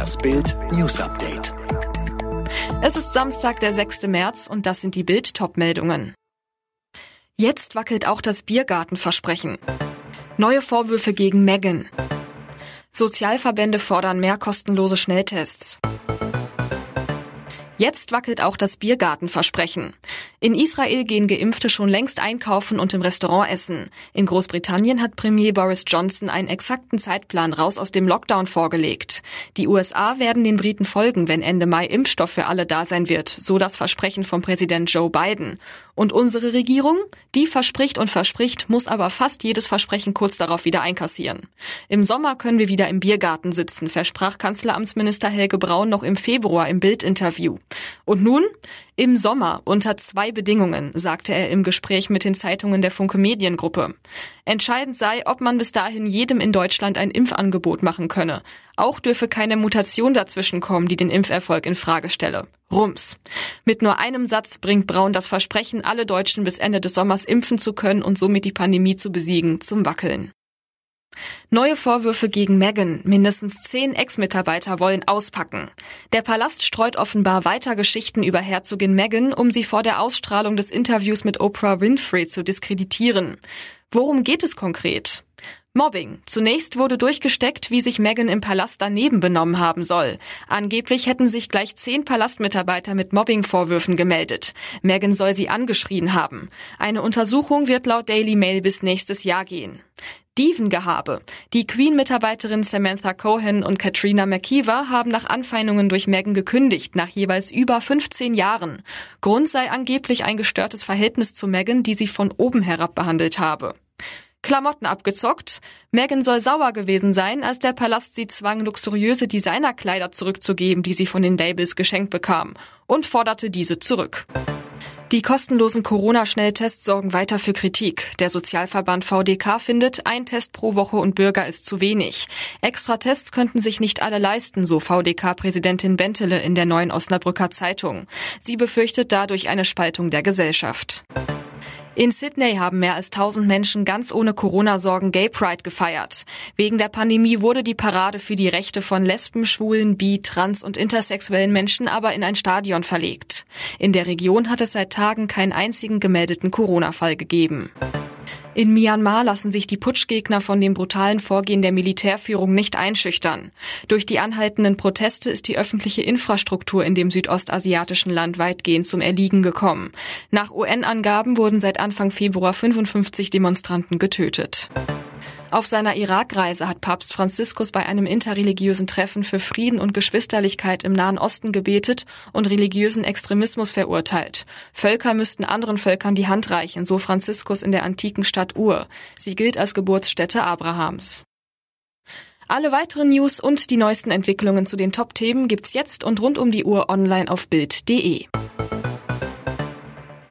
Das Bild News Update. Es ist Samstag, der 6. März und das sind die Bild Topmeldungen. Jetzt wackelt auch das Biergartenversprechen. Neue Vorwürfe gegen Megan. Sozialverbände fordern mehr kostenlose Schnelltests. Jetzt wackelt auch das Biergartenversprechen. In Israel gehen Geimpfte schon längst einkaufen und im Restaurant essen. In Großbritannien hat Premier Boris Johnson einen exakten Zeitplan raus aus dem Lockdown vorgelegt. Die USA werden den Briten folgen, wenn Ende Mai Impfstoff für alle da sein wird, so das Versprechen von Präsident Joe Biden. Und unsere Regierung? Die verspricht und verspricht, muss aber fast jedes Versprechen kurz darauf wieder einkassieren. Im Sommer können wir wieder im Biergarten sitzen, versprach Kanzleramtsminister Helge Braun noch im Februar im Bildinterview. Und nun? Im Sommer unter zwei Bedingungen, sagte er im Gespräch mit den Zeitungen der Funke Mediengruppe. Entscheidend sei, ob man bis dahin jedem in Deutschland ein Impfangebot machen könne. Auch dürfe keine Mutation dazwischen kommen, die den Impferfolg in Frage stelle. Rums. Mit nur einem Satz bringt Braun das Versprechen, alle Deutschen bis Ende des Sommers impfen zu können und somit die Pandemie zu besiegen, zum Wackeln. Neue Vorwürfe gegen Meghan. Mindestens zehn Ex-Mitarbeiter wollen auspacken. Der Palast streut offenbar weiter Geschichten über Herzogin Meghan, um sie vor der Ausstrahlung des Interviews mit Oprah Winfrey zu diskreditieren. Worum geht es konkret? Mobbing. Zunächst wurde durchgesteckt, wie sich Meghan im Palast daneben benommen haben soll. Angeblich hätten sich gleich zehn Palastmitarbeiter mit Mobbingvorwürfen gemeldet. Meghan soll sie angeschrien haben. Eine Untersuchung wird laut Daily Mail bis nächstes Jahr gehen. Dievengehabe. Die Queen-Mitarbeiterin Samantha Cohen und Katrina McKeever haben nach Anfeindungen durch Meghan gekündigt, nach jeweils über 15 Jahren. Grund sei angeblich ein gestörtes Verhältnis zu Meghan, die sie von oben herab behandelt habe. Klamotten abgezockt. Meghan soll sauer gewesen sein, als der Palast sie zwang, luxuriöse Designerkleider zurückzugeben, die sie von den Labels geschenkt bekam, und forderte diese zurück. Die kostenlosen Corona-Schnelltests sorgen weiter für Kritik. Der Sozialverband VDK findet, ein Test pro Woche und Bürger ist zu wenig. Extra Tests könnten sich nicht alle leisten, so VDK-Präsidentin Bentele in der neuen Osnabrücker Zeitung. Sie befürchtet dadurch eine Spaltung der Gesellschaft. In Sydney haben mehr als 1000 Menschen ganz ohne Corona-Sorgen Gay Pride gefeiert. Wegen der Pandemie wurde die Parade für die Rechte von Lesben, Schwulen, Bi, Trans und intersexuellen Menschen aber in ein Stadion verlegt. In der Region hat es seit Tagen keinen einzigen gemeldeten Corona-Fall gegeben. In Myanmar lassen sich die Putschgegner von dem brutalen Vorgehen der Militärführung nicht einschüchtern. Durch die anhaltenden Proteste ist die öffentliche Infrastruktur in dem südostasiatischen Land weitgehend zum Erliegen gekommen. Nach UN-Angaben wurden seit Anfang Februar 55 Demonstranten getötet. Auf seiner Irakreise hat Papst Franziskus bei einem interreligiösen Treffen für Frieden und Geschwisterlichkeit im Nahen Osten gebetet und religiösen Extremismus verurteilt. Völker müssten anderen Völkern die Hand reichen, so Franziskus in der antiken Stadt Ur. Sie gilt als Geburtsstätte Abrahams. Alle weiteren News und die neuesten Entwicklungen zu den Top-Themen gibt's jetzt und rund um die Uhr online auf Bild.de.